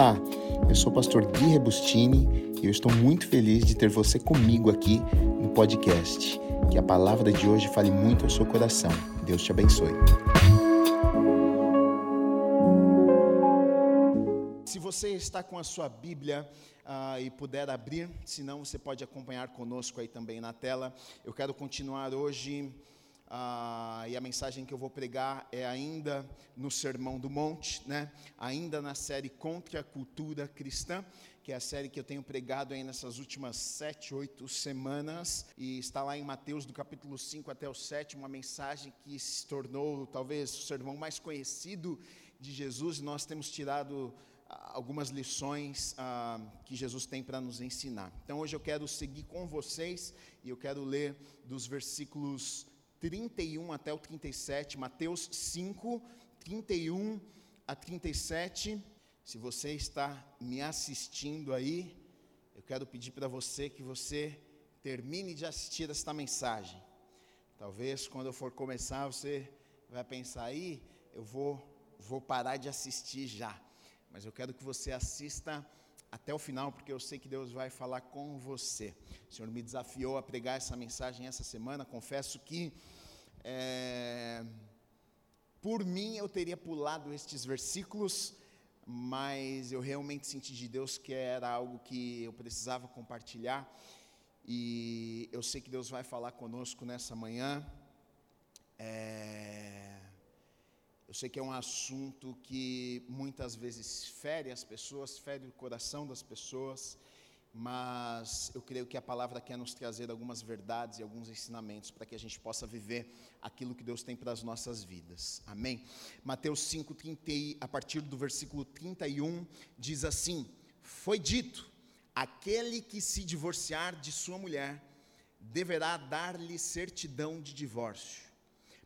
Olá, eu sou o pastor Gui Rebustini e eu estou muito feliz de ter você comigo aqui no podcast. Que a palavra de hoje fale muito ao seu coração. Deus te abençoe. Se você está com a sua Bíblia uh, e puder abrir, senão você pode acompanhar conosco aí também na tela. Eu quero continuar hoje ah, e a mensagem que eu vou pregar é ainda no Sermão do Monte, né? ainda na série Contra a Cultura Cristã, que é a série que eu tenho pregado aí nessas últimas sete, oito semanas, e está lá em Mateus, do capítulo 5 até o 7, uma mensagem que se tornou talvez o sermão mais conhecido de Jesus, e nós temos tirado ah, algumas lições ah, que Jesus tem para nos ensinar. Então hoje eu quero seguir com vocês e eu quero ler dos versículos 31 até o 37, Mateus 5, 31 a 37. Se você está me assistindo aí, eu quero pedir para você que você termine de assistir esta mensagem. Talvez quando eu for começar, você vai pensar aí, eu vou, vou parar de assistir já. Mas eu quero que você assista até o final, porque eu sei que Deus vai falar com você. O Senhor me desafiou a pregar essa mensagem essa semana. Confesso que, é, por mim, eu teria pulado estes versículos, mas eu realmente senti de Deus que era algo que eu precisava compartilhar. E eu sei que Deus vai falar conosco nessa manhã. É, eu sei que é um assunto que muitas vezes fere as pessoas, fere o coração das pessoas, mas eu creio que a palavra quer nos trazer algumas verdades e alguns ensinamentos para que a gente possa viver aquilo que Deus tem para as nossas vidas. Amém? Mateus 5, 30, a partir do versículo 31, diz assim: Foi dito: aquele que se divorciar de sua mulher deverá dar-lhe certidão de divórcio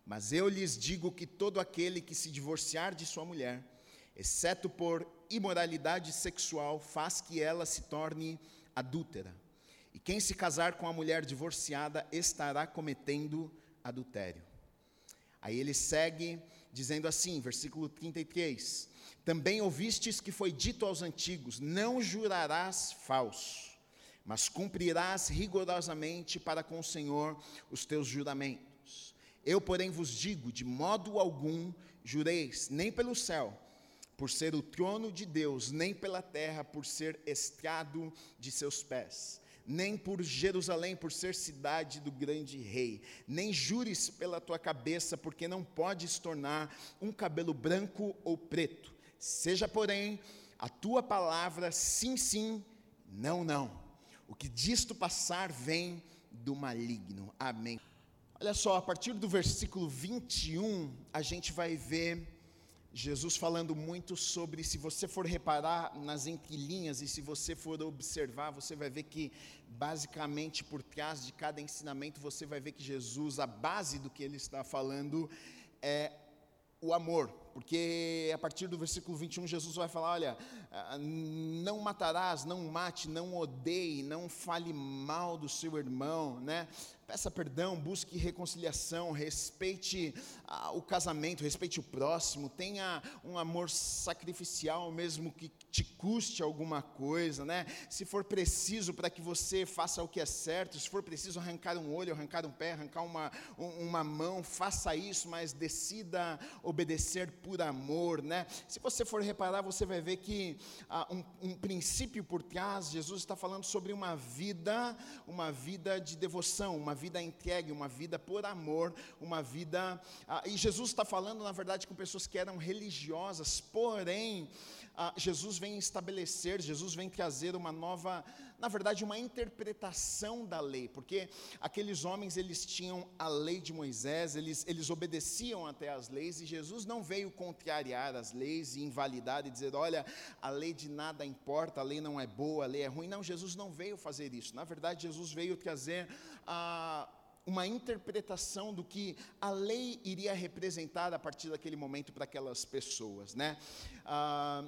mas eu lhes digo que todo aquele que se divorciar de sua mulher, exceto por imoralidade sexual, faz que ela se torne adúltera. E quem se casar com a mulher divorciada estará cometendo adultério. Aí ele segue dizendo assim, versículo 33: Também ouvistes que foi dito aos antigos: Não jurarás falso, mas cumprirás rigorosamente para com o Senhor os teus juramentos eu, porém, vos digo: de modo algum jureis, nem pelo céu, por ser o trono de Deus, nem pela terra, por ser estrado de seus pés, nem por Jerusalém, por ser cidade do grande rei, nem jures pela tua cabeça, porque não podes tornar um cabelo branco ou preto. Seja, porém, a tua palavra sim, sim, não, não. O que disto passar vem do maligno. Amém. Olha só, a partir do versículo 21, a gente vai ver Jesus falando muito sobre, se você for reparar nas entrelinhas e se você for observar, você vai ver que, basicamente, por trás de cada ensinamento, você vai ver que Jesus, a base do que ele está falando, é o amor, porque a partir do versículo 21, Jesus vai falar: olha, não matarás, não mate, não odeie, não fale mal do seu irmão, né? Peça perdão, busque reconciliação, respeite ah, o casamento, respeite o próximo, tenha um amor sacrificial, mesmo que te custe alguma coisa, né? Se for preciso para que você faça o que é certo, se for preciso arrancar um olho, arrancar um pé, arrancar uma, um, uma mão, faça isso, mas decida obedecer por amor, né? Se você for reparar, você vai ver que um, um princípio por trás, Jesus está falando sobre uma vida, uma vida de devoção, uma vida entregue, uma vida por amor, uma vida. E Jesus está falando, na verdade, com pessoas que eram religiosas, porém, Jesus vem estabelecer, Jesus vem trazer uma nova, na verdade, uma interpretação da lei, porque aqueles homens eles tinham a lei de Moisés, eles, eles obedeciam até as leis, e Jesus não veio contrariar as leis e invalidar e dizer, olha, a lei de nada importa, a lei não é boa, a lei é ruim. Não, Jesus não veio fazer isso. Na verdade, Jesus veio trazer a. uma interpretação do que a lei iria representar a partir daquele momento para aquelas pessoas, né? Ah,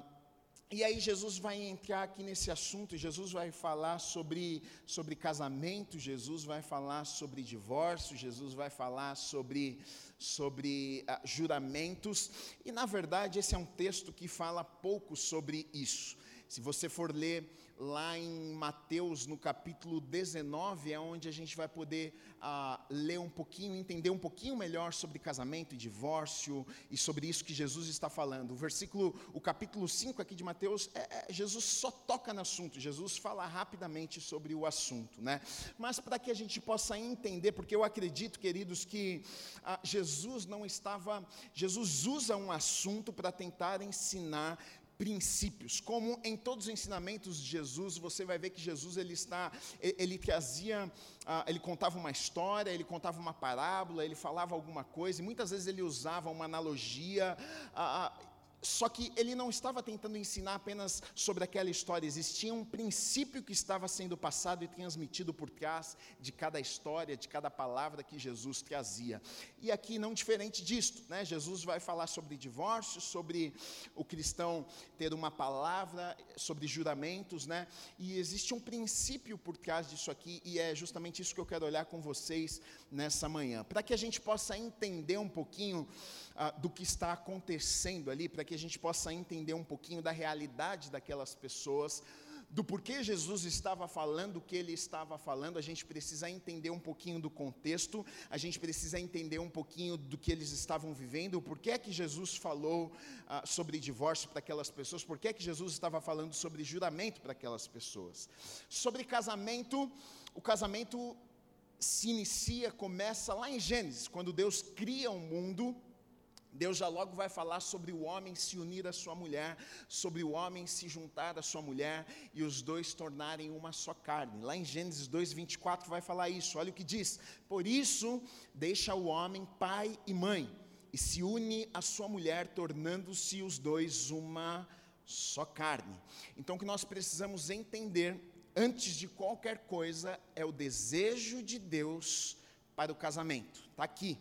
e aí Jesus vai entrar aqui nesse assunto, Jesus vai falar sobre, sobre casamento, Jesus vai falar sobre divórcio, Jesus vai falar sobre, sobre uh, juramentos, e na verdade esse é um texto que fala pouco sobre isso. Se você for ler lá em Mateus, no capítulo 19, é onde a gente vai poder ah, ler um pouquinho, entender um pouquinho melhor sobre casamento e divórcio e sobre isso que Jesus está falando. O versículo, o capítulo 5 aqui de Mateus, é, é, Jesus só toca no assunto, Jesus fala rapidamente sobre o assunto, né? Mas para que a gente possa entender, porque eu acredito, queridos, que ah, Jesus não estava, Jesus usa um assunto para tentar ensinar princípios. Como em todos os ensinamentos de Jesus, você vai ver que Jesus ele está, ele trazia, ah, ele contava uma história, ele contava uma parábola, ele falava alguma coisa, e muitas vezes ele usava uma analogia. Só que ele não estava tentando ensinar apenas sobre aquela história, existia um princípio que estava sendo passado e transmitido por trás de cada história, de cada palavra que Jesus trazia. E aqui não diferente disto, né? Jesus vai falar sobre divórcio, sobre o cristão ter uma palavra, sobre juramentos, né? E existe um princípio por trás disso aqui, e é justamente isso que eu quero olhar com vocês nessa manhã, para que a gente possa entender um pouquinho do que está acontecendo ali, para que a gente possa entender um pouquinho da realidade daquelas pessoas, do porquê Jesus estava falando o que ele estava falando, a gente precisa entender um pouquinho do contexto, a gente precisa entender um pouquinho do que eles estavam vivendo, por que é que Jesus falou ah, sobre divórcio para aquelas pessoas, por que é que Jesus estava falando sobre juramento para aquelas pessoas. Sobre casamento, o casamento se inicia, começa lá em Gênesis, quando Deus cria o um mundo Deus já logo vai falar sobre o homem se unir à sua mulher, sobre o homem se juntar à sua mulher e os dois tornarem uma só carne. Lá em Gênesis 2:24 vai falar isso. Olha o que diz: "Por isso deixa o homem pai e mãe e se une à sua mulher, tornando-se os dois uma só carne". Então o que nós precisamos entender antes de qualquer coisa é o desejo de Deus para o casamento. Está aqui.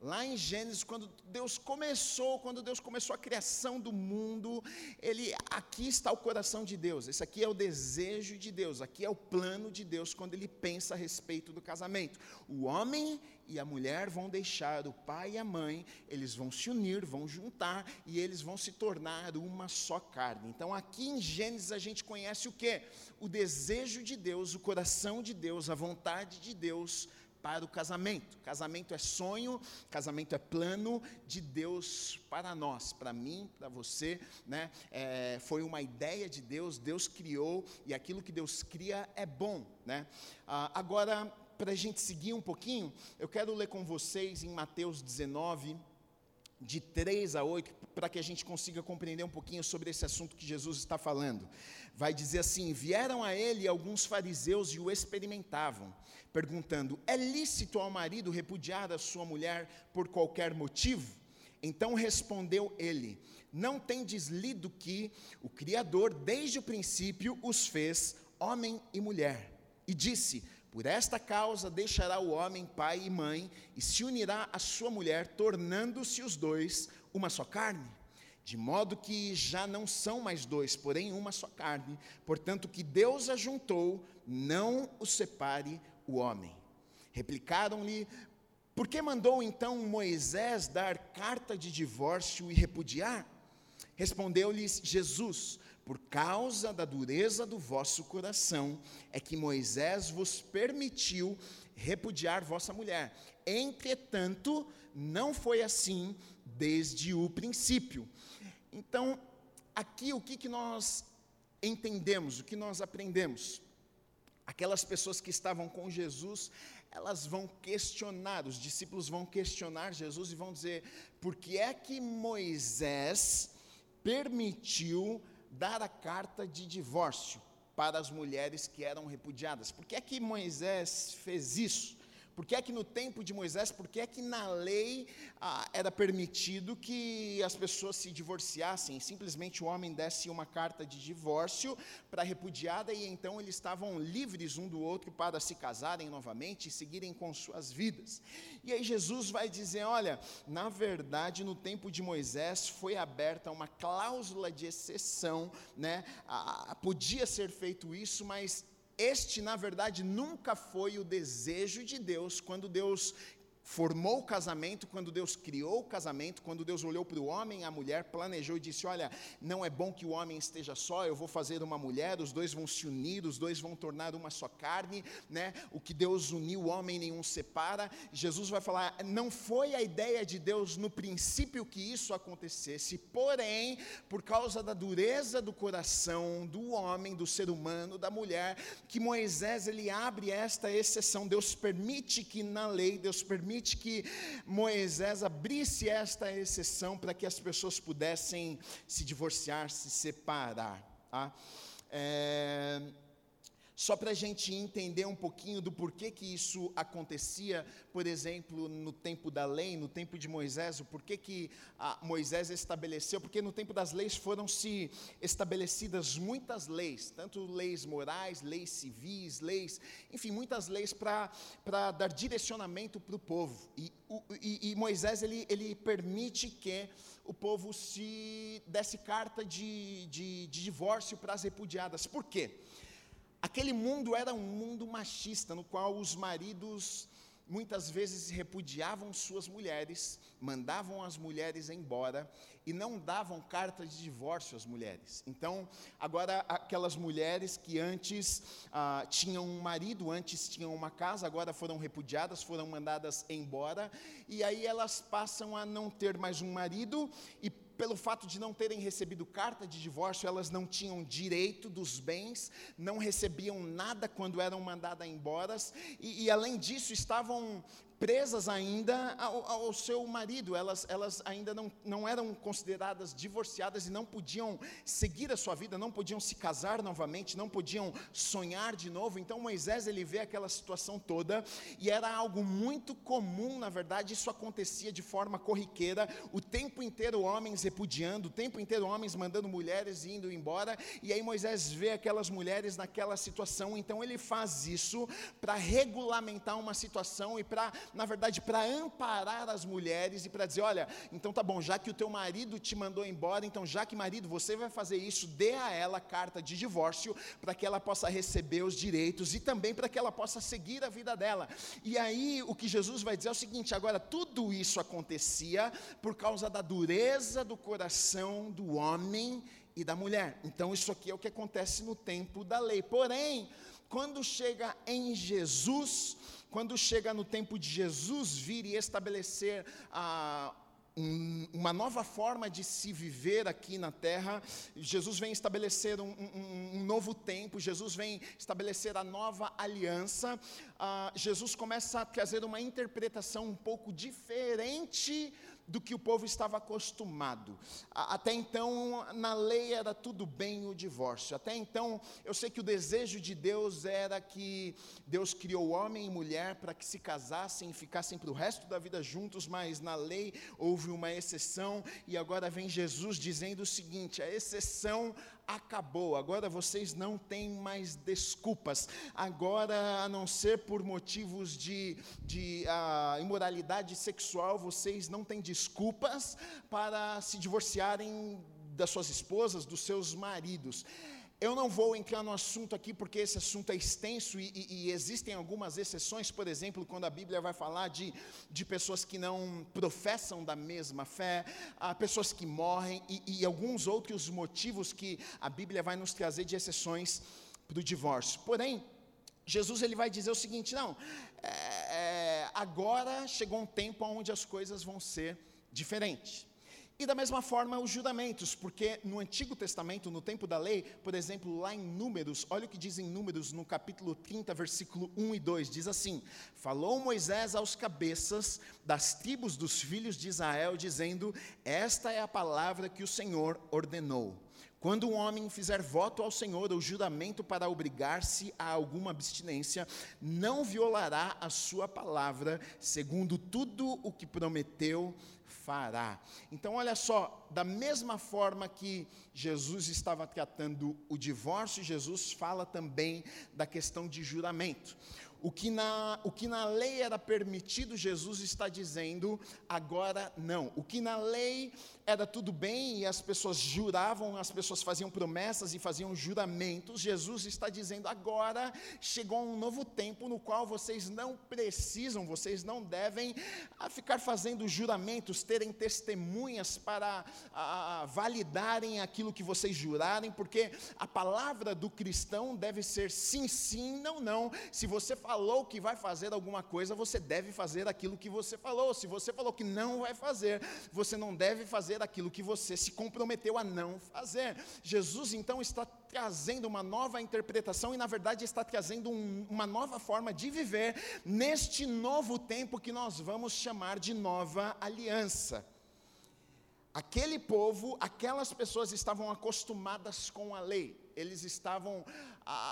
Lá em Gênesis, quando Deus começou, quando Deus começou a criação do mundo, ele aqui está o coração de Deus. Esse aqui é o desejo de Deus, aqui é o plano de Deus quando ele pensa a respeito do casamento. O homem e a mulher vão deixar o pai e a mãe, eles vão se unir, vão juntar e eles vão se tornar uma só carne. Então, aqui em Gênesis a gente conhece o que? O desejo de Deus, o coração de Deus, a vontade de Deus para o casamento. Casamento é sonho, casamento é plano de Deus para nós, para mim, para você, né? É, foi uma ideia de Deus, Deus criou e aquilo que Deus cria é bom, né? Ah, agora, para a gente seguir um pouquinho, eu quero ler com vocês em Mateus 19, de 3 a 8, para que a gente consiga compreender um pouquinho sobre esse assunto que Jesus está falando. Vai dizer assim: Vieram a ele alguns fariseus e o experimentavam perguntando: É lícito ao marido repudiar a sua mulher por qualquer motivo? Então respondeu ele: Não tendes lido que o Criador, desde o princípio, os fez homem e mulher? E disse: Por esta causa deixará o homem pai e mãe e se unirá à sua mulher, tornando-se os dois uma só carne. De modo que já não são mais dois, porém uma só carne. Portanto, que Deus ajuntou, não o separe o homem. Replicaram-lhe: Por que mandou então Moisés dar carta de divórcio e repudiar? Respondeu-lhes Jesus: Por causa da dureza do vosso coração, é que Moisés vos permitiu repudiar vossa mulher. Entretanto, não foi assim desde o princípio. Então, aqui o que, que nós entendemos, o que nós aprendemos? Aquelas pessoas que estavam com Jesus, elas vão questionar, os discípulos vão questionar Jesus e vão dizer: por que é que Moisés permitiu dar a carta de divórcio para as mulheres que eram repudiadas? Por que é que Moisés fez isso? Por que é que no tempo de Moisés, por que é que na lei ah, era permitido que as pessoas se divorciassem? Simplesmente o homem desse uma carta de divórcio para a repudiada e então eles estavam livres um do outro para se casarem novamente e seguirem com suas vidas. E aí Jesus vai dizer: olha, na verdade, no tempo de Moisés foi aberta uma cláusula de exceção, né? Ah, podia ser feito isso, mas este, na verdade, nunca foi o desejo de Deus quando Deus formou o casamento, quando Deus criou o casamento, quando Deus olhou para o homem a mulher, planejou e disse: Olha, não é bom que o homem esteja só, eu vou fazer uma mulher, os dois vão se unir, os dois vão tornar uma só carne, né? O que Deus uniu, o homem nenhum separa. Jesus vai falar: Não foi a ideia de Deus no princípio que isso acontecesse, porém, por causa da dureza do coração do homem, do ser humano, da mulher, que Moisés ele abre esta exceção. Deus permite que na lei, Deus permite permite que Moisés abrisse esta exceção para que as pessoas pudessem se divorciar, se separar. Tá? É, só para a gente entender um pouquinho do porquê que isso acontecia, por exemplo, no tempo da lei, no tempo de Moisés, o porquê que ah, Moisés estabeleceu, porque no tempo das leis foram se estabelecidas muitas leis, tanto leis morais, leis civis, leis, enfim, muitas leis para dar direcionamento para o povo. E, e, e Moisés ele, ele permite que o povo se desse carta de, de, de divórcio para as repudiadas. Por quê? Aquele mundo era um mundo machista, no qual os maridos muitas vezes repudiavam suas mulheres, mandavam as mulheres embora e não davam carta de divórcio às mulheres. Então, agora aquelas mulheres que antes ah, tinham um marido, antes tinham uma casa, agora foram repudiadas, foram mandadas embora, e aí elas passam a não ter mais um marido e pelo fato de não terem recebido carta de divórcio, elas não tinham direito dos bens, não recebiam nada quando eram mandadas embora, e, e além disso estavam presas ainda ao, ao, seu marido, elas, elas ainda não, não eram consideradas divorciadas e não podiam seguir a sua vida, não podiam se casar novamente, não podiam sonhar de novo. Então Moisés ele vê aquela situação toda e era algo muito comum, na verdade, isso acontecia de forma corriqueira, o tempo inteiro homens repudiando, o tempo inteiro homens mandando mulheres indo embora, e aí Moisés vê aquelas mulheres naquela situação, então ele faz isso para regulamentar uma situação e para na verdade, para amparar as mulheres e para dizer: olha, então tá bom, já que o teu marido te mandou embora, então já que marido, você vai fazer isso, dê a ela carta de divórcio para que ela possa receber os direitos e também para que ela possa seguir a vida dela. E aí o que Jesus vai dizer é o seguinte: agora, tudo isso acontecia por causa da dureza do coração do homem e da mulher. Então, isso aqui é o que acontece no tempo da lei. Porém, quando chega em Jesus, quando chega no tempo de Jesus vir e estabelecer a. Um, uma nova forma de se viver aqui na terra. Jesus vem estabelecer um, um, um novo tempo, Jesus vem estabelecer a nova aliança. Uh, Jesus começa a trazer uma interpretação um pouco diferente do que o povo estava acostumado. Até então, na lei era tudo bem o divórcio. Até então, eu sei que o desejo de Deus era que Deus criou homem e mulher para que se casassem e ficassem para o resto da vida juntos, mas na lei houve uma exceção e agora vem Jesus dizendo o seguinte: a exceção acabou, agora vocês não têm mais desculpas. Agora, a não ser por motivos de, de uh, imoralidade sexual, vocês não têm desculpas para se divorciarem das suas esposas, dos seus maridos. Eu não vou entrar no assunto aqui porque esse assunto é extenso e, e, e, existem algumas exceções, por exemplo, quando a Bíblia vai falar de, de pessoas que não professam da mesma fé, há pessoas que morrem e, e alguns outros motivos que a Bíblia vai nos trazer de exceções para o divórcio. Porém, Jesus ele vai dizer o seguinte: não, é, é, agora chegou um tempo onde as coisas vão ser diferentes. E da mesma forma os juramentos, porque no Antigo Testamento, no tempo da lei, por exemplo, lá em Números, olha o que diz em Números no capítulo 30, versículo 1 e 2, diz assim: Falou Moisés aos cabeças das tribos dos filhos de Israel, dizendo: Esta é a palavra que o Senhor ordenou. Quando um homem fizer voto ao Senhor ou juramento para obrigar-se a alguma abstinência, não violará a sua palavra, segundo tudo o que prometeu fará. Então, olha só, da mesma forma que Jesus estava tratando o divórcio, Jesus fala também da questão de juramento. O que, na, o que na lei era permitido, Jesus está dizendo, agora não. O que na lei era tudo bem e as pessoas juravam, as pessoas faziam promessas e faziam juramentos, Jesus está dizendo: agora chegou um novo tempo no qual vocês não precisam, vocês não devem ah, ficar fazendo juramentos, terem testemunhas para a, validarem aquilo que vocês jurarem, porque a palavra do cristão deve ser sim, sim, não, não. Se você falou que vai fazer alguma coisa, você deve fazer aquilo que você falou. Se você falou que não vai fazer, você não deve fazer aquilo que você se comprometeu a não fazer. Jesus então está trazendo uma nova interpretação e, na verdade, está trazendo um, uma nova forma de viver neste novo tempo que nós vamos chamar de nova aliança. Aquele povo, aquelas pessoas estavam acostumadas com a lei, eles estavam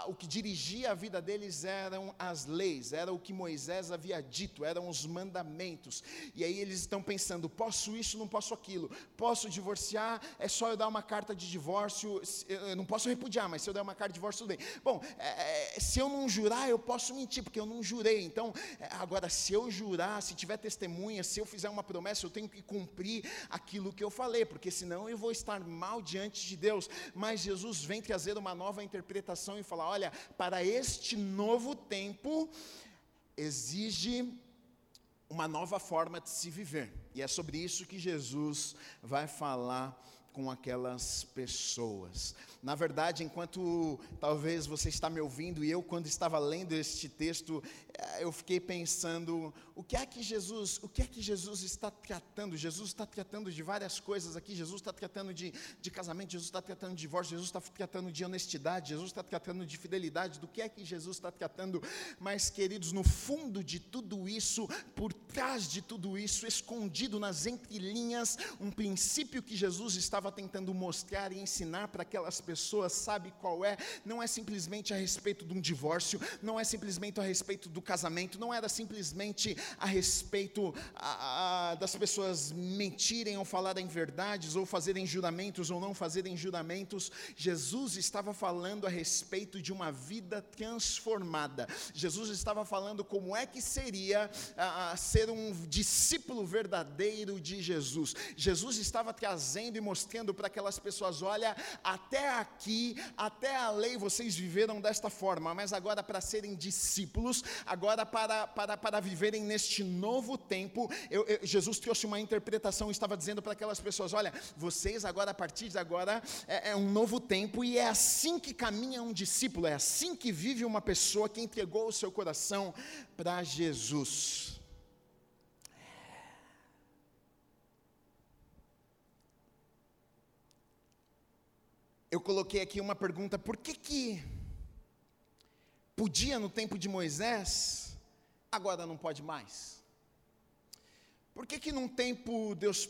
o que dirigia a vida deles eram as leis, era o que Moisés havia dito, eram os mandamentos. E aí eles estão pensando: posso isso, não posso aquilo, posso divorciar, é só eu dar uma carta de divórcio, eu não posso repudiar, mas se eu der uma carta de divórcio, tudo bem. Bom, é, é, se eu não jurar, eu posso mentir, porque eu não jurei. Então, é, agora, se eu jurar, se tiver testemunha, se eu fizer uma promessa, eu tenho que cumprir aquilo que eu falei, porque senão eu vou estar mal diante de Deus. Mas Jesus vem trazer uma nova interpretação e falar: olha, para este novo tempo, exige uma nova forma de se viver. E é sobre isso que Jesus vai falar com aquelas pessoas. Na verdade, enquanto talvez você está me ouvindo e eu, quando estava lendo este texto, eh, eu fiquei pensando: o que é que Jesus, o que é que Jesus está tratando? Jesus está tratando de várias coisas aqui. Jesus está tratando de, de casamento, Jesus está tratando de divórcio, Jesus está tratando de honestidade, Jesus está tratando de fidelidade. Do que é que Jesus está tratando? Mas, queridos, no fundo de tudo isso, por trás de tudo isso, escondido nas entrelinhas, um princípio que Jesus estava tentando mostrar e ensinar para aquelas pessoas pessoa sabe qual é, não é simplesmente a respeito de um divórcio, não é simplesmente a respeito do casamento, não era simplesmente a respeito a, a, das pessoas mentirem ou falarem verdades, ou fazerem juramentos ou não fazerem juramentos. Jesus estava falando a respeito de uma vida transformada. Jesus estava falando como é que seria a, ser um discípulo verdadeiro de Jesus. Jesus estava trazendo e mostrando para aquelas pessoas: olha, até aqui, até a lei vocês viveram desta forma, mas agora para serem discípulos, agora para, para, para viverem neste novo tempo, eu, eu, Jesus trouxe uma interpretação, estava dizendo para aquelas pessoas: olha, vocês agora, a partir de agora, é, é um novo tempo, e é assim que caminha um discípulo, é assim que vive uma pessoa que entregou o seu coração para Jesus. Eu coloquei aqui uma pergunta: por que que podia no tempo de Moisés, agora não pode mais? Por que que num tempo Deus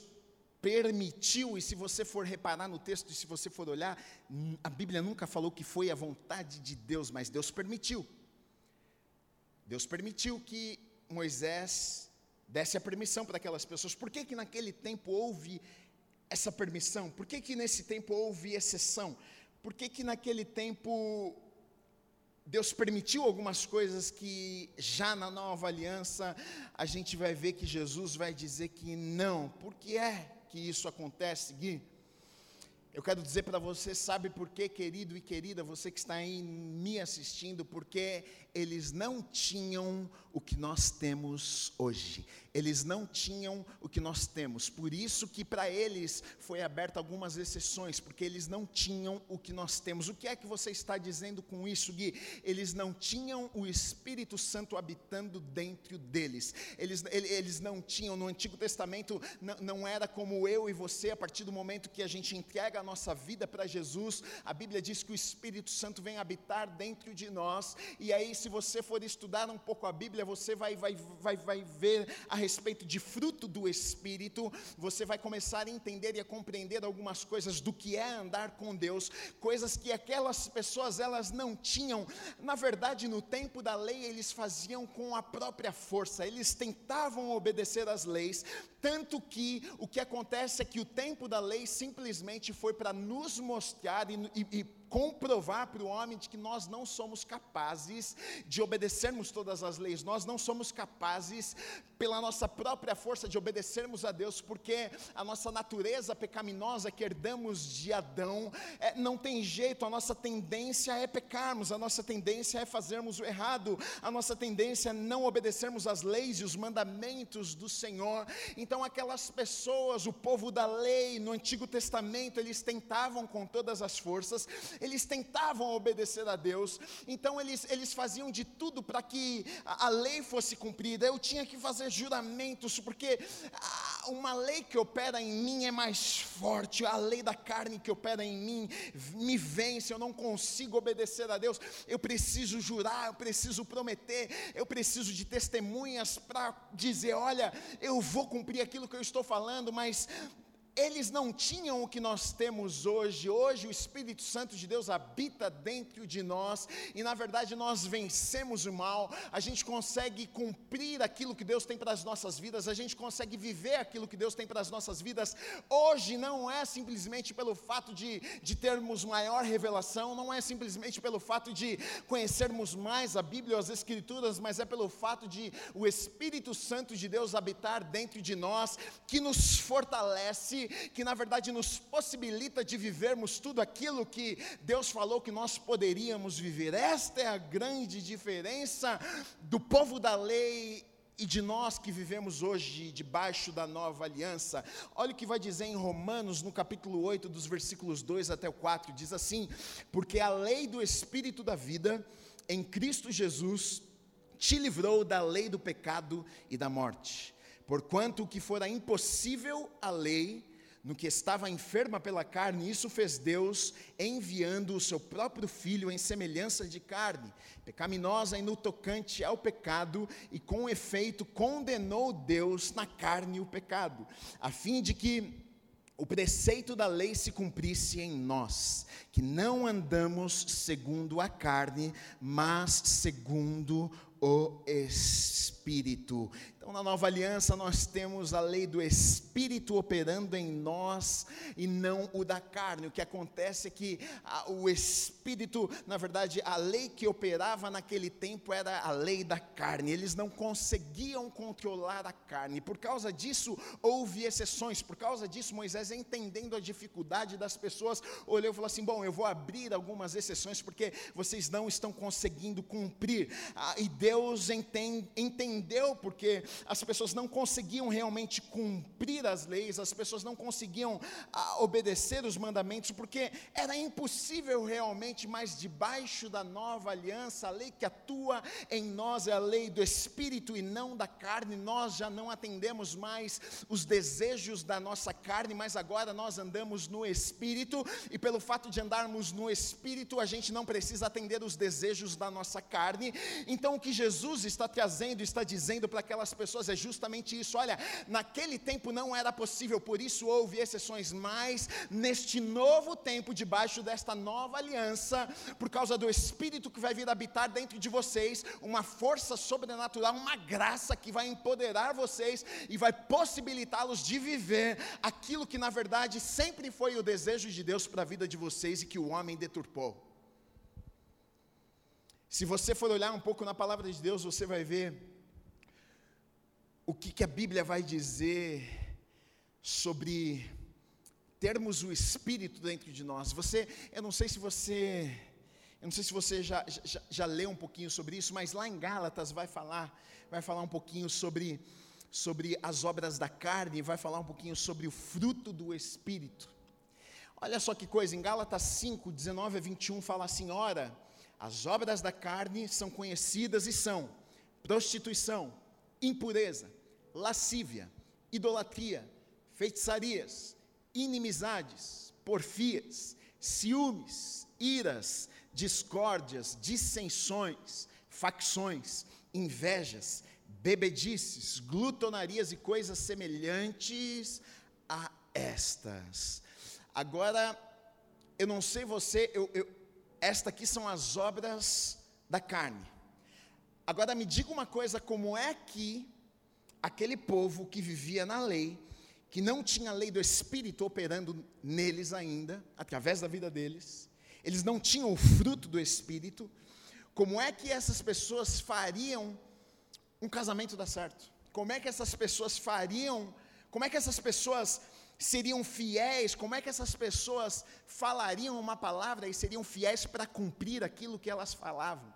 permitiu, e se você for reparar no texto, e se você for olhar, a Bíblia nunca falou que foi a vontade de Deus, mas Deus permitiu. Deus permitiu que Moisés desse a permissão para aquelas pessoas. Por que que naquele tempo houve essa permissão? Por que, que nesse tempo houve exceção? Por que, que naquele tempo Deus permitiu algumas coisas que já na nova aliança a gente vai ver que Jesus vai dizer que não? Por que é que isso acontece, Gui? Eu quero dizer para você, sabe por quê, querido e querida, você que está aí me assistindo, porque eles não tinham o que nós temos hoje. Eles não tinham o que nós temos. Por isso que para eles foi aberta algumas exceções, porque eles não tinham o que nós temos. O que é que você está dizendo com isso, Gui? Eles não tinham o Espírito Santo habitando dentro deles. Eles, eles não tinham, no Antigo Testamento, não, não era como eu e você, a partir do momento que a gente entrega a nossa vida para Jesus, a Bíblia diz que o Espírito Santo vem habitar dentro de nós, e aí, se você for estudar um pouco a Bíblia, você vai, vai, vai, vai ver a respeito de fruto do Espírito, você vai começar a entender e a compreender algumas coisas do que é andar com Deus, coisas que aquelas pessoas elas não tinham. Na verdade, no tempo da lei, eles faziam com a própria força, eles tentavam obedecer às leis, tanto que o que acontece é que o tempo da lei simplesmente foi para nos mostrar e, e, e comprovar para o homem de que nós não somos capazes de obedecermos todas as leis, nós não somos capazes, pela nossa própria força, de obedecermos a Deus, porque a nossa natureza pecaminosa que herdamos de Adão, é, não tem jeito, a nossa tendência é pecarmos, a nossa tendência é fazermos o errado, a nossa tendência é não obedecermos as leis e os mandamentos do Senhor. Então, aquelas pessoas, o povo da lei no Antigo Testamento, eles tentavam com todas as forças, eles tentavam obedecer a Deus, então eles, eles faziam de tudo para que a, a, lei fosse cumprida. Eu tinha que fazer juramentos, porque uma lei que opera em mim é mais forte, a lei da carne que opera em mim me vence, eu não consigo obedecer a Deus. Eu preciso jurar, eu preciso prometer, eu preciso de testemunhas para dizer: olha, eu vou cumprir aquilo que eu estou falando, mas eles não tinham o que nós temos hoje. Hoje o Espírito Santo de Deus habita dentro de nós e na verdade nós vencemos o mal. A gente consegue cumprir aquilo que Deus tem para as nossas vidas, a gente consegue viver aquilo que Deus tem para as nossas vidas. Hoje não é simplesmente pelo fato de, de termos maior revelação, não é simplesmente pelo fato de conhecermos mais a Bíblia, as Escrituras, mas é pelo fato de o Espírito Santo de Deus habitar dentro de nós que nos fortalece que na verdade nos possibilita de vivermos tudo aquilo que Deus falou que nós poderíamos viver. Esta é a grande diferença do povo da lei e de nós que vivemos hoje debaixo da nova aliança. Olha o que vai dizer em Romanos, no capítulo 8, dos versículos 2 até o 4, diz assim: Porque a lei do Espírito da vida em Cristo Jesus te livrou da lei do pecado e da morte. Porquanto o que fora impossível a lei, no que estava enferma pela carne, isso fez Deus enviando o seu próprio filho em semelhança de carne, pecaminosa e no tocante ao pecado, e com efeito condenou Deus na carne o pecado, a fim de que o preceito da lei se cumprisse em nós, que não andamos segundo a carne, mas segundo o Espírito. Então, na nova aliança, nós temos a lei do Espírito operando em nós e não o da carne. O que acontece é que a, o Espírito, na verdade, a lei que operava naquele tempo era a lei da carne. Eles não conseguiam controlar a carne. Por causa disso, houve exceções. Por causa disso, Moisés, entendendo a dificuldade das pessoas, olhou e falou assim: Bom, eu vou abrir algumas exceções porque vocês não estão conseguindo cumprir. Ah, e Deus entende, entendeu? Porque as pessoas não conseguiam realmente cumprir as leis, as pessoas não conseguiam ah, obedecer os mandamentos, porque era impossível realmente, mas debaixo da nova aliança, a lei que atua em nós é a lei do Espírito e não da carne, nós já não atendemos mais os desejos da nossa carne, mas agora nós andamos no Espírito, e pelo fato de andarmos no Espírito, a gente não precisa atender os desejos da nossa carne, então o que Jesus está trazendo, está dizendo para aquelas pessoas, é justamente isso. Olha, naquele tempo não era possível, por isso houve exceções, mas neste novo tempo, debaixo desta nova aliança, por causa do Espírito que vai vir habitar dentro de vocês, uma força sobrenatural, uma graça que vai empoderar vocês e vai possibilitá-los de viver aquilo que na verdade sempre foi o desejo de Deus para a vida de vocês e que o homem deturpou. Se você for olhar um pouco na palavra de Deus, você vai ver o que, que a Bíblia vai dizer sobre termos o Espírito dentro de nós. Você, eu não sei se você, eu não sei se você já, já, já leu um pouquinho sobre isso, mas lá em Gálatas vai falar, vai falar um pouquinho sobre, sobre as obras da carne, vai falar um pouquinho sobre o fruto do Espírito. Olha só que coisa, em Gálatas 5, 19 a 21 fala assim: ora, as obras da carne são conhecidas e são prostituição, impureza, lascívia, idolatria, feitiçarias, inimizades, porfias, ciúmes, iras, discórdias, dissensões, facções, invejas, bebedices, glutonarias e coisas semelhantes a estas. Agora, eu não sei você, eu, eu, esta aqui são as obras da carne. Agora me diga uma coisa, como é que aquele povo que vivia na lei, que não tinha a lei do Espírito operando neles ainda, através da vida deles, eles não tinham o fruto do Espírito, como é que essas pessoas fariam um casamento dar certo? Como é que essas pessoas fariam, como é que essas pessoas seriam fiéis, como é que essas pessoas falariam uma palavra e seriam fiéis para cumprir aquilo que elas falavam?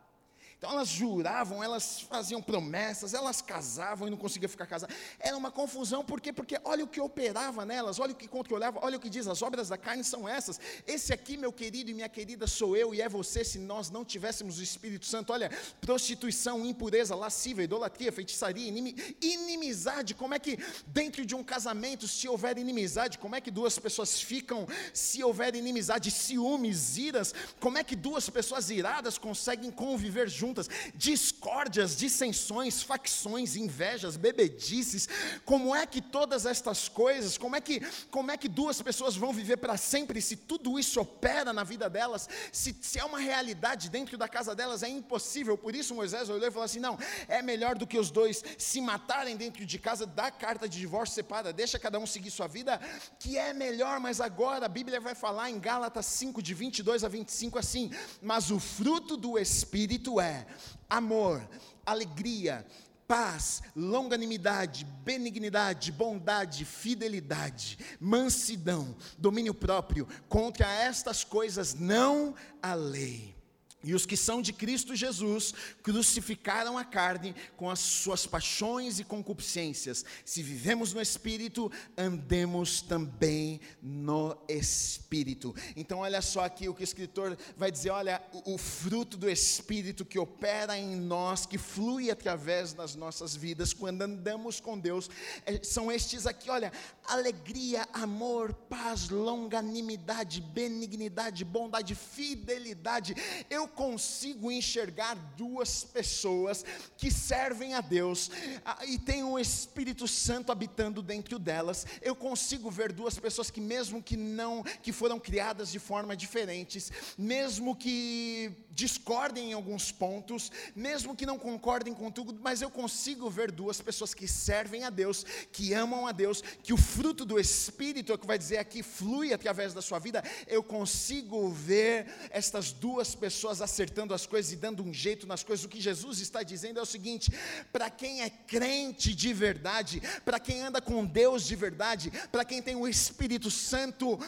Então elas juravam, elas faziam promessas, elas casavam e não conseguiam ficar casadas. Era uma confusão, por quê? Porque olha o que operava nelas, olha o que controlava, olha o que diz, as obras da carne são essas. Esse aqui, meu querido e minha querida, sou eu e é você se nós não tivéssemos o Espírito Santo. Olha, prostituição, impureza, lascívia, idolatria, feitiçaria, inimizade. Como é que dentro de um casamento, se houver inimizade, como é que duas pessoas ficam se houver inimizade, ciúmes, iras? Como é que duas pessoas iradas conseguem conviver juntas? Juntas, discórdias, dissensões, facções, invejas, bebedices. Como é que todas estas coisas, como é que, como é que duas pessoas vão viver para sempre se tudo isso opera na vida delas? Se, se é uma realidade dentro da casa delas, é impossível. Por isso Moisés olhou e falou assim: não, é melhor do que os dois se matarem dentro de casa, dá carta de divórcio, separa, deixa cada um seguir sua vida, que é melhor, mas agora a Bíblia vai falar em Gálatas 5, de 22 a 25 assim: mas o fruto do Espírito é amor, alegria, paz, longanimidade, benignidade, bondade, fidelidade, mansidão, domínio próprio. Contra estas coisas não há lei. E os que são de Cristo Jesus crucificaram a carne com as suas paixões e concupiscências. Se vivemos no Espírito, andemos também no Espírito. Então, olha só aqui o que o escritor vai dizer: olha, o, fruto do Espírito que opera em nós, que flui através das nossas vidas, quando andamos com Deus, é, são estes aqui: olha, alegria, amor, paz, longanimidade, benignidade, bondade, fidelidade. Eu consigo enxergar duas pessoas que servem a Deus ah, e tem um Espírito Santo habitando dentro delas. Eu consigo ver duas pessoas que mesmo que não, que foram criadas de forma diferentes, mesmo que discordem em alguns pontos, mesmo que não concordem com tudo, mas eu consigo ver duas pessoas que servem a Deus, que amam a Deus, que o fruto do Espírito, é o que vai dizer aqui, flui através da sua vida. Eu consigo ver estas duas pessoas acertando as coisas e dando um jeito nas coisas. O que Jesus está dizendo é o seguinte: para quem é crente de verdade, para quem anda com Deus de verdade, para quem tem o Espírito Santo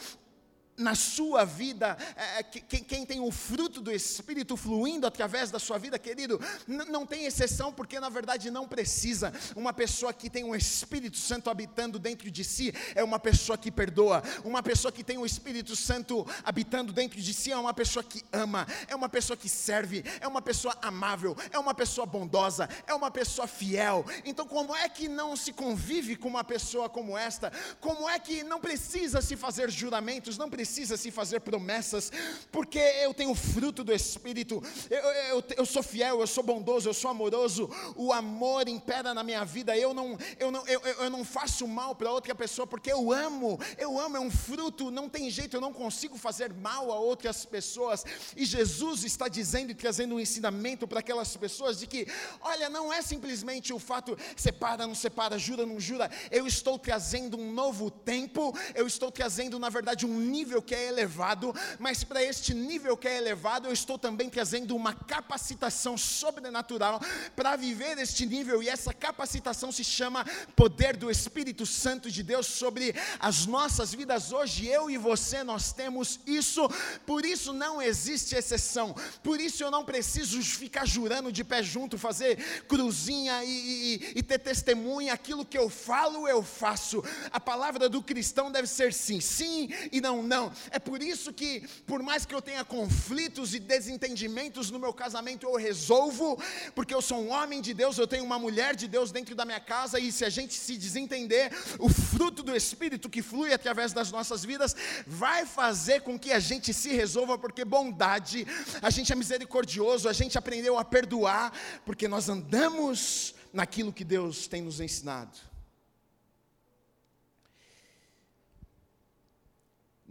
na sua vida, é, é quem, tem o fruto do Espírito fluindo através da sua vida, querido, não tem exceção, porque na verdade não precisa. Uma pessoa que tem o Espírito Santo habitando dentro de si é uma pessoa que perdoa. Uma pessoa que tem o Espírito Santo habitando dentro de si é uma pessoa que ama, é uma pessoa que serve, é uma pessoa amável, é uma pessoa bondosa, é uma pessoa fiel. Então, como é que não se convive com uma pessoa como esta? Como é que não precisa se fazer juramentos, não precisa precisa se fazer promessas, porque eu tenho fruto do Espírito, eu, eu, eu sou fiel, eu sou bondoso, eu sou amoroso, o amor impera na minha vida, eu não, eu não, eu, eu não faço mal para outra pessoa, porque eu amo, eu amo, é um fruto, não tem jeito, eu não consigo fazer mal a outras pessoas, e Jesus está dizendo e trazendo um ensinamento para aquelas pessoas de que, olha, não é simplesmente o fato, separa, não separa, jura, não jura, eu estou trazendo um novo tempo, eu estou trazendo, na verdade, um nível nível que é elevado, mas para este nível que é elevado, eu estou também trazendo uma capacitação sobrenatural para viver este nível, e essa capacitação se chama poder do Espírito Santo de Deus sobre as nossas vidas hoje. Eu e você, nós temos isso, por isso não existe exceção, por isso eu não preciso ficar jurando de pé junto, fazer cruzinha e, e, e ter testemunha, aquilo que eu falo, eu faço. A palavra do cristão deve ser sim, sim e não, não É por isso que, por mais que eu tenha conflitos e desentendimentos no meu casamento, eu resolvo, porque eu sou um homem de Deus, eu tenho uma mulher de Deus dentro da minha casa, e se a gente se desentender, o fruto do Espírito que flui através das nossas vidas vai fazer com que a gente se resolva, porque bondade, a gente é misericordioso, a gente aprendeu a perdoar, porque nós andamos naquilo que Deus tem nos ensinado.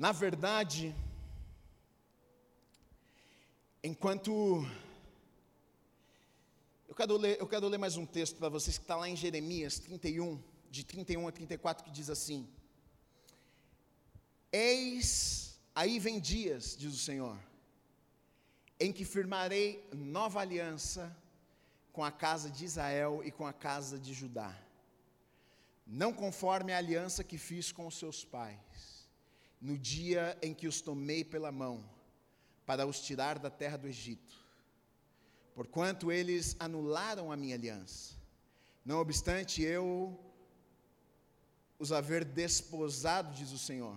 Na verdade, enquanto. Eu quero ler, eu quero ler mais um texto para vocês que está lá em Jeremias 31, de 31 a 34, que diz assim: Eis, aí vem dias, diz o Senhor, em que firmarei nova aliança com a casa de Israel e com a casa de Judá, não conforme a aliança que fiz com os seus pais, no dia em que os tomei pela mão, para os tirar da terra do Egito, porquanto eles anularam a minha aliança. Não obstante eu os haver desposado, diz o Senhor,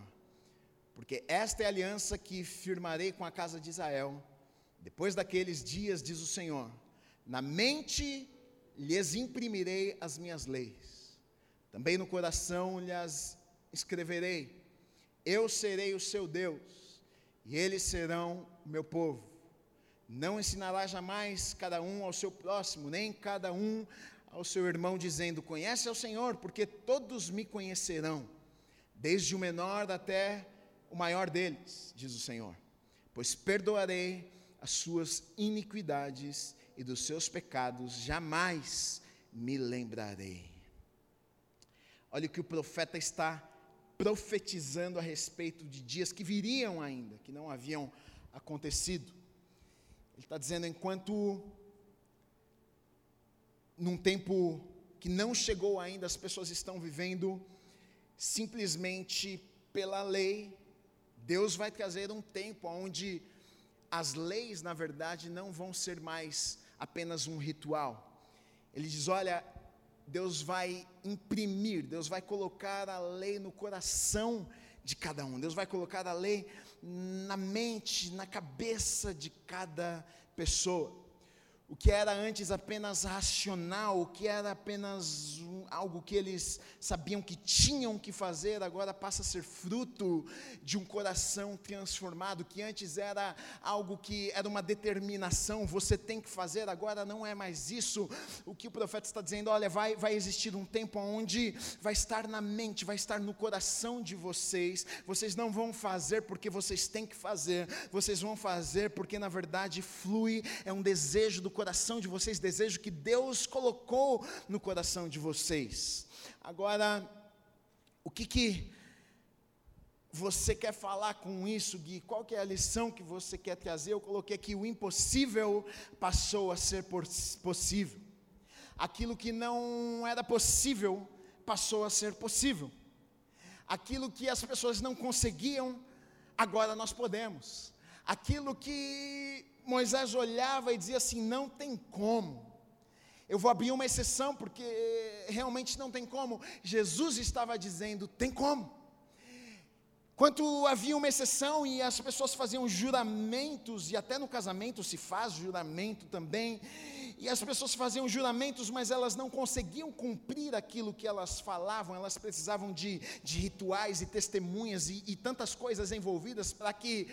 porque esta é a aliança que firmarei com a casa de Israel, depois daqueles dias, diz o Senhor na mente lhes imprimirei as minhas leis, também no coração lhes escreverei. Eu serei o seu Deus, e eles serão meu povo. Não ensinará jamais cada um ao seu próximo, nem cada um ao seu irmão, dizendo: Conhece ao Senhor, porque todos me conhecerão, desde o menor até o maior deles, diz o Senhor. Pois perdoarei as suas iniquidades e dos seus pecados jamais me lembrarei. Olha o que o profeta está profetizando a respeito de dias que viriam ainda, que não haviam acontecido. Ele está dizendo: enquanto num tempo que não chegou ainda, as pessoas estão vivendo simplesmente pela lei, Deus vai trazer um tempo onde as leis, na verdade, não vão ser mais apenas um ritual. Ele diz: olha, Deus vai imprimir, Deus vai colocar a lei no coração de cada um, Deus vai colocar a lei na mente, na cabeça de cada pessoa. O que era antes apenas racional, o que era apenas algo que eles sabiam que tinham que fazer, agora passa a ser fruto de um coração transformado, que antes era algo que era uma determinação, você tem que fazer, agora não é mais isso. O que o profeta está dizendo, olha, vai, vai existir um tempo onde vai estar na mente, vai estar no coração de vocês, vocês não vão fazer porque vocês têm que fazer, vocês vão fazer porque na verdade flui, é um desejo do coração de vocês, desejo que Deus colocou no coração de vocês. Agora, o que que você quer falar com isso, Gui? Qual que é a lição que você quer trazer? Eu coloquei aqui o impossível passou a ser possível. Aquilo que não era possível passou a ser possível. Aquilo que as pessoas não conseguiam, agora nós podemos. Aquilo que Moisés olhava e dizia assim: não tem como. Eu vou abrir uma exceção porque realmente não tem como. Jesus estava dizendo: tem como. Quanto havia uma exceção e as pessoas faziam juramentos, e até no casamento se faz juramento também, e as pessoas faziam juramentos, mas elas não conseguiam cumprir aquilo que elas falavam, elas precisavam de, de rituais e testemunhas e, e tantas coisas envolvidas para que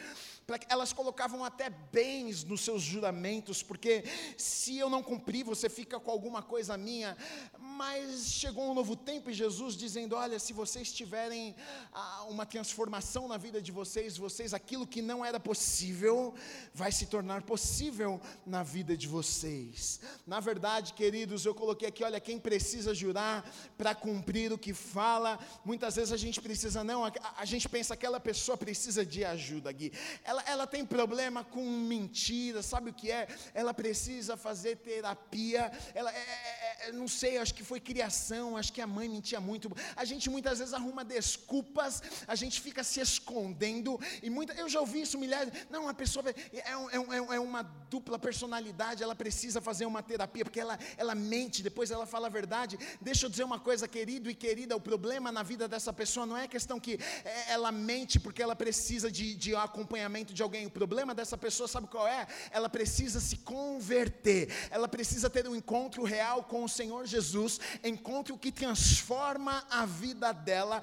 elas colocavam até bens nos seus juramentos, porque se eu não cumprir, você fica com alguma coisa minha. Mas chegou um novo tempo e Jesus dizendo: Olha, se vocês tiverem ah, uma transformação na vida de vocês, vocês, aquilo que não era possível, vai se tornar possível na vida de vocês. Na verdade, queridos, eu coloquei aqui: olha, quem precisa jurar para cumprir o que fala, muitas vezes a gente precisa, não, a, a gente pensa que aquela pessoa precisa de ajuda, Gui. Ela, ela tem problema com mentira, sabe o que é? Ela precisa fazer terapia, ela, é, é, é, não sei, acho que que foi criação, acho que a mãe mentia muito. A gente muitas vezes arruma desculpas, a gente fica se escondendo, e muita, eu já ouvi isso milhares. Não, a pessoa é, é, é, uma dupla personalidade, ela precisa fazer uma terapia, porque ela, ela mente, depois ela fala a verdade. Deixa eu dizer uma coisa, querido e querida: o problema na vida dessa pessoa não é questão que ela mente porque ela precisa de, de acompanhamento de alguém. O problema dessa pessoa, sabe qual é? Ela precisa se converter, ela precisa ter um encontro real com o Senhor Jesus Jesus, encontre o que transforma a vida dela.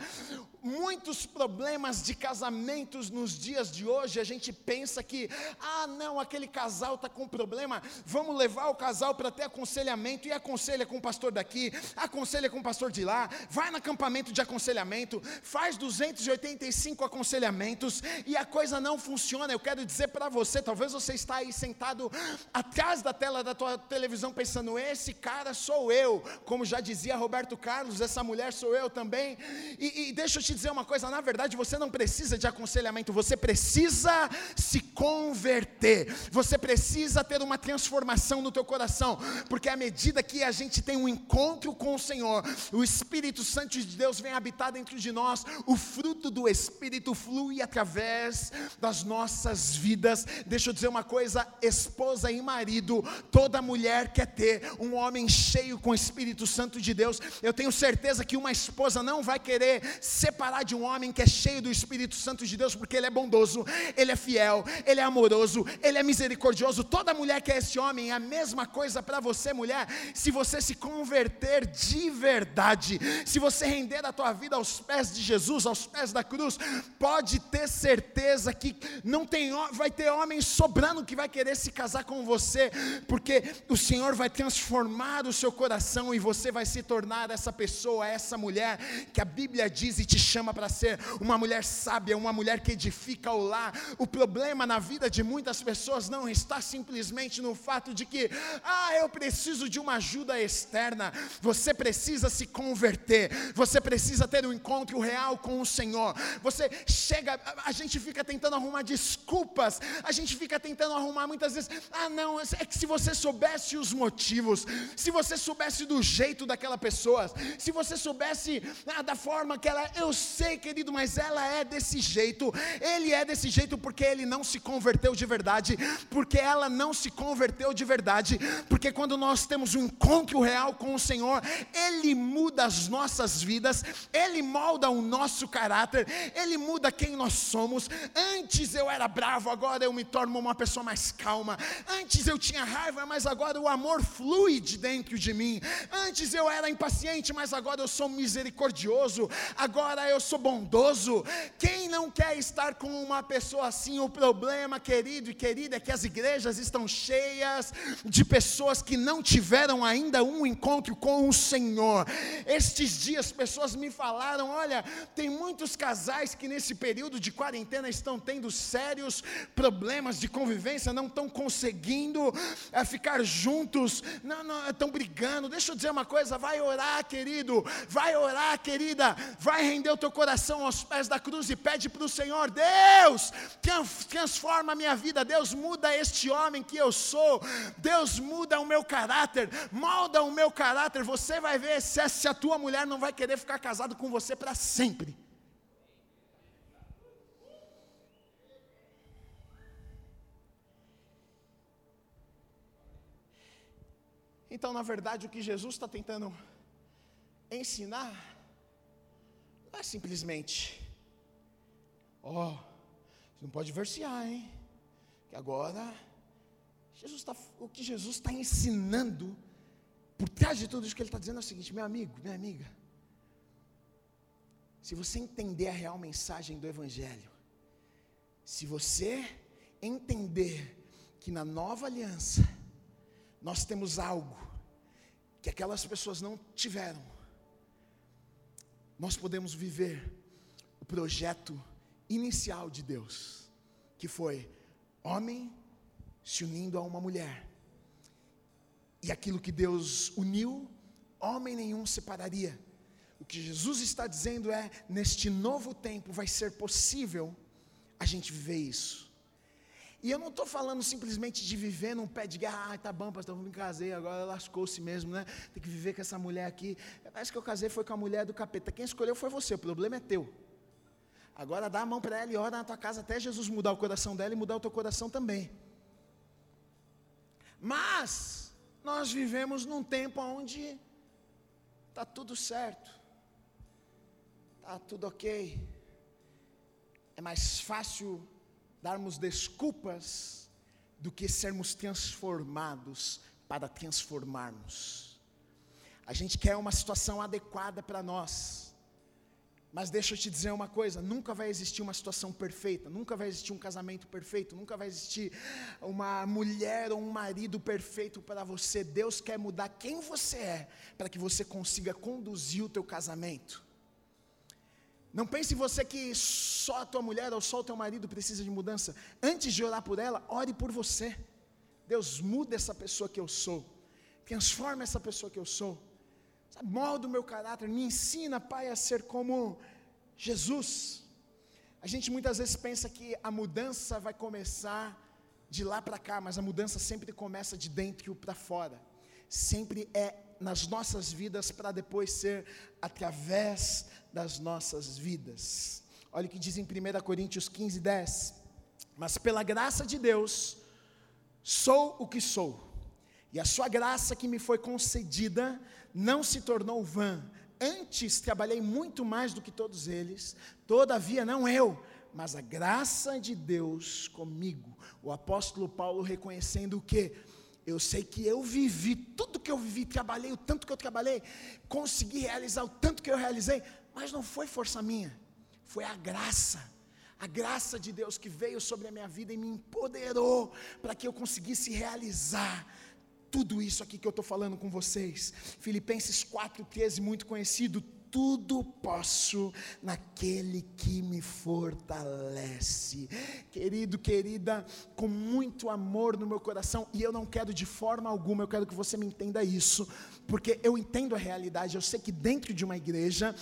Muitos problemas de casamentos nos dias de hoje, a gente pensa que, ah, não, aquele casal está com problema, vamos levar o casal para ter aconselhamento, e aconselha com o pastor daqui, aconselha com o pastor de lá, vai no acampamento de aconselhamento, faz 285 aconselhamentos, e a coisa não funciona. Eu quero dizer para você, talvez você está aí sentado atrás da tela da tua televisão pensando, esse cara sou eu, como já dizia Roberto Carlos, essa mulher sou eu também. E, e deixa eu te te dizer uma coisa: na verdade, você não precisa de aconselhamento, você precisa se converter, você precisa ter uma transformação no teu coração, porque à medida que a gente tem um encontro com o Senhor, o Espírito Santo de Deus vem habitar dentro de nós, o fruto do Espírito flui através das nossas vidas. Deixa eu dizer uma coisa: esposa e marido, toda mulher quer ter um homem cheio com o Espírito Santo de Deus. Eu tenho certeza que uma esposa não vai querer separar de um homem que é cheio do Espírito Santo de Deus, porque ele é bondoso, ele é fiel, ele é amoroso, ele é misericordioso. Toda mulher quer esse homem, é a mesma coisa para você, mulher. Se você se converter de verdade, se você render a tua vida aos pés de Jesus, aos pés da cruz, pode ter certeza que não tem vai ter homem sobrando que vai querer se casar com você, porque o Senhor vai transformar o seu coração e você vai se tornar essa pessoa, essa mulher que a Bíblia diz e te chama para ser uma mulher sábia, uma mulher que edifica o lar. O problema na vida de muitas pessoas não está simplesmente no fato de que, ah, eu preciso de uma ajuda externa. Você precisa se converter, você precisa ter um encontro real com o Senhor. Você chega, a gente fica tentando arrumar desculpas, a gente fica tentando arrumar muitas vezes, ah, não, é que se você soubesse os motivos, se você soubesse do jeito daquela pessoa, se você soubesse ah, da forma que ela é, eu sei, querido, mas ela é desse jeito, ele é desse jeito porque ele não se converteu de verdade, porque ela não se converteu de verdade, porque quando nós temos um encontro real com o Senhor, ele muda as nossas vidas, ele molda o nosso caráter, ele muda quem nós somos. Antes eu era bravo, agora eu me torno uma pessoa mais calma. Antes eu tinha raiva, mas agora o amor flui de dentro de mim. Antes eu era impaciente, mas agora eu sou misericordioso. Agora eu sou bondoso. Quem não quer estar com uma pessoa assim? O problema, querido e querida, é que as igrejas estão cheias de pessoas que não tiveram ainda um encontro com o Senhor. Estes dias pessoas me falaram: olha, tem muitos casais que nesse período de quarentena estão tendo sérios problemas de convivência, não estão conseguindo é, ficar juntos, não, não, estão brigando. Deixa eu dizer uma coisa: vai orar, querido, vai orar, querida, vai render o teu coração aos pés da cruz e pede para o Senhor: Deus, transforma a minha vida, Deus muda este homem que eu sou, Deus muda o meu caráter, molda o meu caráter. Você vai ver se, se a tua mulher não vai querer ficar casado com você para sempre. Então, na verdade, o que Jesus está tentando ensinar não é simplesmente, ó, oh, não pode versear, hein? Que agora, Jesus tá, o que Jesus está ensinando, por trás de tudo isso que ele está dizendo é o seguinte, meu amigo, minha amiga, se você entender a real mensagem do Evangelho, se você entender que na nova aliança, nós temos algo que aquelas pessoas não tiveram. Nós podemos viver o projeto inicial de Deus, que foi homem se unindo a uma mulher. E aquilo que Deus uniu, homem nenhum separaria. O que Jesus está dizendo é: neste novo tempo vai ser possível a gente viver isso. E eu não estou falando simplesmente de viver num pé de guerra, ah, tá bom, pastor, eu me casei, agora lascou-se mesmo, né? Tem que viver com essa mulher aqui. Parece que eu casei foi com a mulher do capeta. Quem escolheu foi você, o problema é teu. Agora dá a mão para ela e ora na tua casa até Jesus mudar o coração dela e mudar o teu coração também. Mas nós vivemos num tempo onde está tudo certo, está tudo ok. É mais fácil darmos desculpas do que sermos transformados para transformarmos. A gente quer uma situação adequada para nós. Mas deixa eu te dizer uma coisa: nunca vai existir uma situação perfeita, nunca vai existir um casamento perfeito, nunca vai existir uma mulher ou um marido perfeito para você. Deus quer mudar quem você é, para que você consiga conduzir o teu casamento. Não pense você que só a tua mulher ou só o teu marido precisa de mudança. Antes de orar por ela, ore por você. Deus muda essa pessoa que eu sou. Transforma essa pessoa que eu sou. Molda o meu caráter. Me ensina, Pai, a ser como Jesus. A gente muitas vezes pensa que a mudança vai começar de lá para cá, mas a mudança sempre começa de dentro para fora. Sempre é nas nossas vidas para depois ser através das nossas vidas. Olha o que diz em 1 Coríntios 15, 10. Mas pela graça de Deus, sou o que sou, e a sua graça que me foi concedida não se tornou vã. Antes trabalhei muito mais do que todos eles, todavia não eu, mas a graça de Deus comigo. O apóstolo Paulo reconhecendo o que? Eu sei que eu vivi tudo que eu vivi, trabalhei o tanto que eu trabalhei, consegui realizar o tanto que eu realizei, mas não foi força minha, foi a graça. A graça de Deus que veio sobre a minha vida e me empoderou para que eu conseguisse realizar tudo isso aqui que eu estou falando com vocês. Filipenses 4,13, muito conhecido tudo posso naquele que me fortalece. Querido, querida, com muito amor no meu coração, e eu não quero de forma alguma, eu quero que você me entenda isso, porque eu entendo a realidade, eu sei que dentro de uma igreja,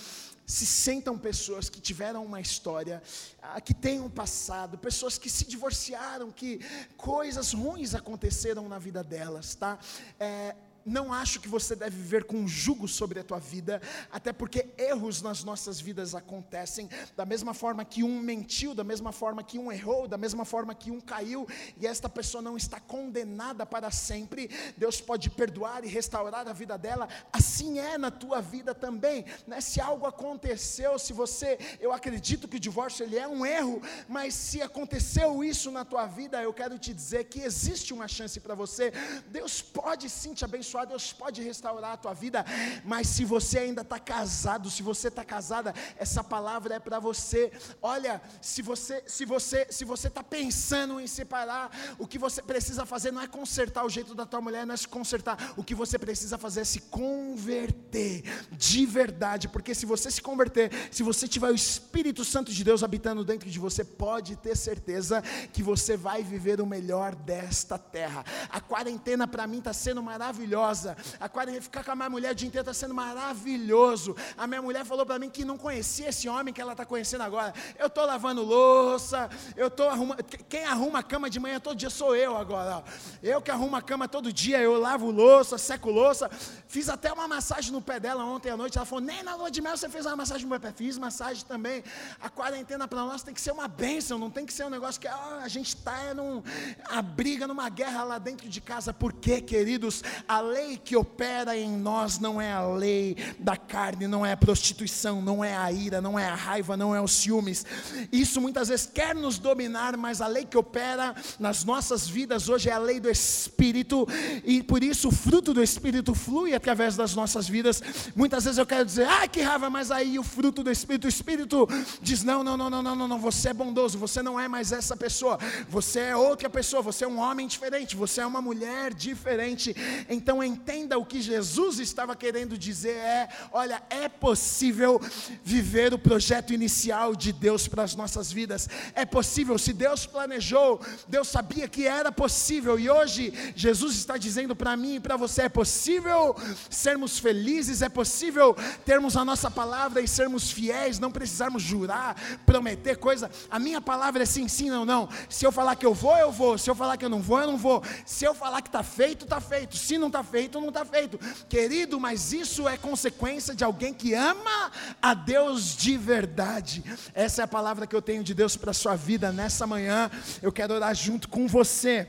se sentam pessoas que tiveram uma história, ah, que têm um passado, pessoas que se divorciaram, que coisas ruins aconteceram na vida delas, tá? É, não acho que você deve viver com um jugo sobre a tua vida, até porque erros nas nossas vidas acontecem, da mesma forma que um mentiu, da mesma forma que um errou, da mesma forma que um caiu, e esta pessoa não está condenada para sempre, Deus pode perdoar e restaurar a vida dela, assim é na tua vida também, né? se algo aconteceu, se você, eu acredito que o divórcio ele é um erro, mas se aconteceu isso na tua vida, eu quero te dizer que existe uma chance para você, Deus pode sim te abençoar abençoar, Deus pode restaurar a tua vida, mas se você ainda está casado, se você está casada, essa palavra é para você. Olha, se você se você se você está pensando em separar, o que você precisa fazer não é consertar o jeito da tua mulher, não é se consertar. O que você precisa fazer é se converter de verdade, porque se você se converter, se você tiver o Espírito Santo de Deus habitando dentro de você, pode ter certeza que você vai viver o melhor desta terra. A quarentena para mim está sendo maravilhosa maravilhosa. A ficar com a minha mulher o dia inteiro está sendo maravilhoso. A minha mulher falou para mim que não conhecia esse homem que ela está conhecendo agora. Eu estou lavando louça, eu estou arrumando. Quem arruma a cama de manhã todo dia sou eu agora. Eu que arrumo a cama todo dia, eu lavo louça, seco louça. Fiz até uma massagem no pé dela ontem à noite. Ela falou: nem na lua de mel você fez uma massagem no meu pé. Fiz massagem também. A quarentena para nós tem que ser uma bênção, não tem que ser um negócio que ah, a gente está num, a briga numa guerra lá dentro de casa. Por quê, queridos? A lei que opera em nós não é a lei da carne, não é a prostituição, não é a ira, não é a raiva, não é os ciúmes. Isso muitas vezes quer nos dominar, mas a lei que opera nas nossas vidas hoje é a lei do Espírito, e por isso o fruto do Espírito flui através das nossas vidas. Muitas vezes eu quero dizer, ai que raiva, mas aí o fruto do Espírito, o Espírito diz: não, não, não, não, não, não, você é bondoso, você não é mais essa pessoa, você é outra pessoa, você é um homem diferente, você é uma mulher diferente. Então então entenda o que Jesus estava querendo dizer é, olha, é possível viver o projeto inicial de Deus para as nossas vidas. É possível, se Deus planejou, Deus sabia que era possível e hoje Jesus está dizendo para mim e para você é possível sermos felizes, é possível termos a nossa palavra e sermos fiéis, não precisarmos jurar, prometer coisa. A minha palavra é sim, sim, não, não. Se eu falar que eu vou, eu vou. Se eu falar que eu não vou, eu não vou. Se eu falar que está feito, está feito. Se não está feito ou não está feito. Querido, mas isso é consequência de alguém que ama a Deus de verdade. Essa é a palavra que eu tenho de Deus para a sua vida nessa manhã. Eu quero orar junto com você.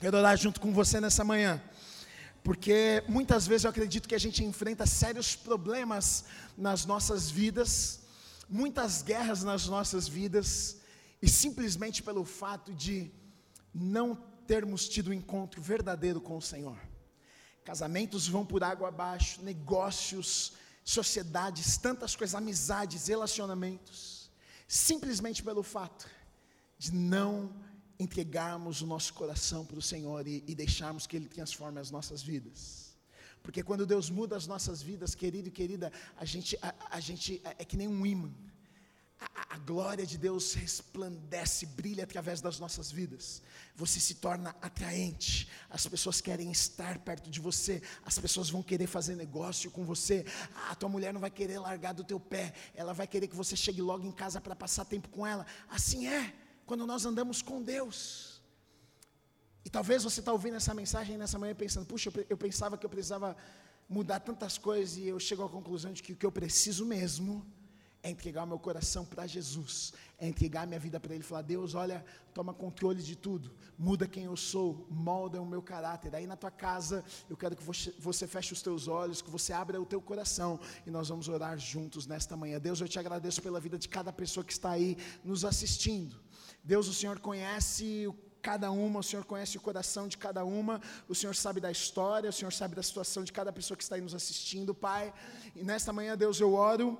Quero orar junto com você nessa manhã. Porque muitas vezes eu acredito que a gente enfrenta sérios problemas nas nossas vidas, muitas guerras nas nossas vidas, e simplesmente pelo fato de não termos tido um encontro verdadeiro com o Senhor. Casamentos vão por água abaixo, negócios, sociedades, tantas coisas, amizades, relacionamentos, simplesmente pelo fato de não entregarmos o nosso coração para o Senhor e, e deixarmos que Ele transforme as nossas vidas. Porque quando Deus muda as nossas vidas, querido e querida, a gente, a, a gente é, é que nem um imã. A, glória de Deus resplandece, brilha através das nossas vidas. Você se torna atraente, as pessoas querem estar perto de você, as pessoas vão querer fazer negócio com você. A tua mulher não vai querer largar do teu pé, ela vai querer que você chegue logo em casa para passar tempo com ela. Assim é quando nós andamos com Deus. E talvez você está ouvindo essa mensagem nessa manhã pensando: puxa, eu pensava que eu precisava mudar tantas coisas e eu chego à conclusão de que o que eu preciso mesmo é entregar o meu coração para Jesus, é entregar minha vida para Ele, falar: Deus, olha, toma controle de tudo, muda quem eu sou, molda o meu caráter. Aí na tua casa, eu quero que você, você feche os teus olhos, que você abra o teu coração e nós vamos orar juntos nesta manhã. Deus, eu te agradeço pela vida de cada pessoa que está aí nos assistindo. Deus, o Senhor conhece o cada uma, o Senhor conhece o coração de cada uma, o Senhor sabe da história, o Senhor sabe da situação de cada pessoa que está aí nos assistindo, Pai. E nesta manhã, Deus, eu oro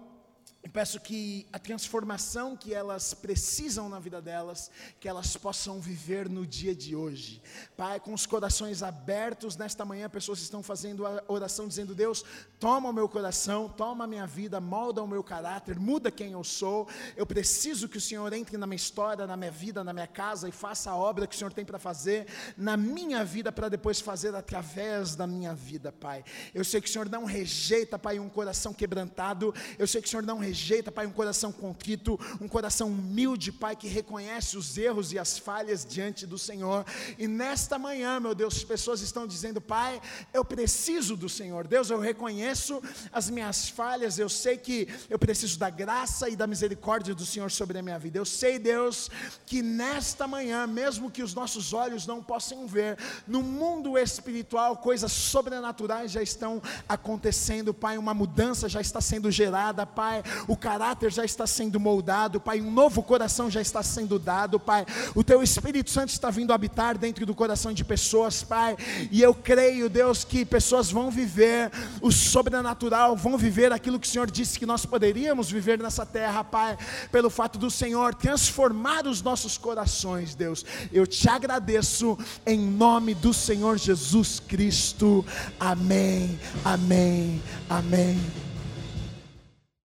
e peço que a transformação que elas precisam na vida delas, que elas possam viver no dia de hoje. Pai, com os corações abertos, nesta manhã pessoas estão fazendo a oração dizendo: Deus, toma o meu coração, toma a minha vida, molda o meu caráter, muda quem eu sou. Eu preciso que o Senhor entre na minha história, na minha vida, na minha casa e faça a obra que o Senhor tem para fazer na minha vida, para depois fazer através da minha vida, Pai. Eu sei que o Senhor não rejeita, Pai, um coração quebrantado. Eu sei que o Senhor não rejeita rejeita, Pai, um coração contrito, um coração humilde, Pai, que reconhece os erros e as falhas diante do Senhor. E nesta manhã, meu Deus, as pessoas estão dizendo, Pai, eu preciso do Senhor. Deus, eu reconheço as minhas falhas, eu sei que eu preciso da graça e da misericórdia do Senhor sobre a minha vida. Eu sei, Deus, que nesta manhã, mesmo que os nossos olhos não possam ver, no mundo espiritual, coisas sobrenaturais já estão acontecendo, Pai, uma mudança já está sendo gerada, Pai, o caráter já está sendo moldado, Pai, um novo coração já está sendo dado, Pai. O Teu Espírito Santo está vindo habitar dentro do coração de pessoas, Pai. E eu creio, Deus, que pessoas vão viver o sobrenatural, vão viver aquilo que o Senhor disse que nós poderíamos viver nessa terra, Pai, pelo fato do Senhor transformar os nossos corações, Deus. Eu te agradeço em nome do Senhor Jesus Cristo. Amém, amém, amém.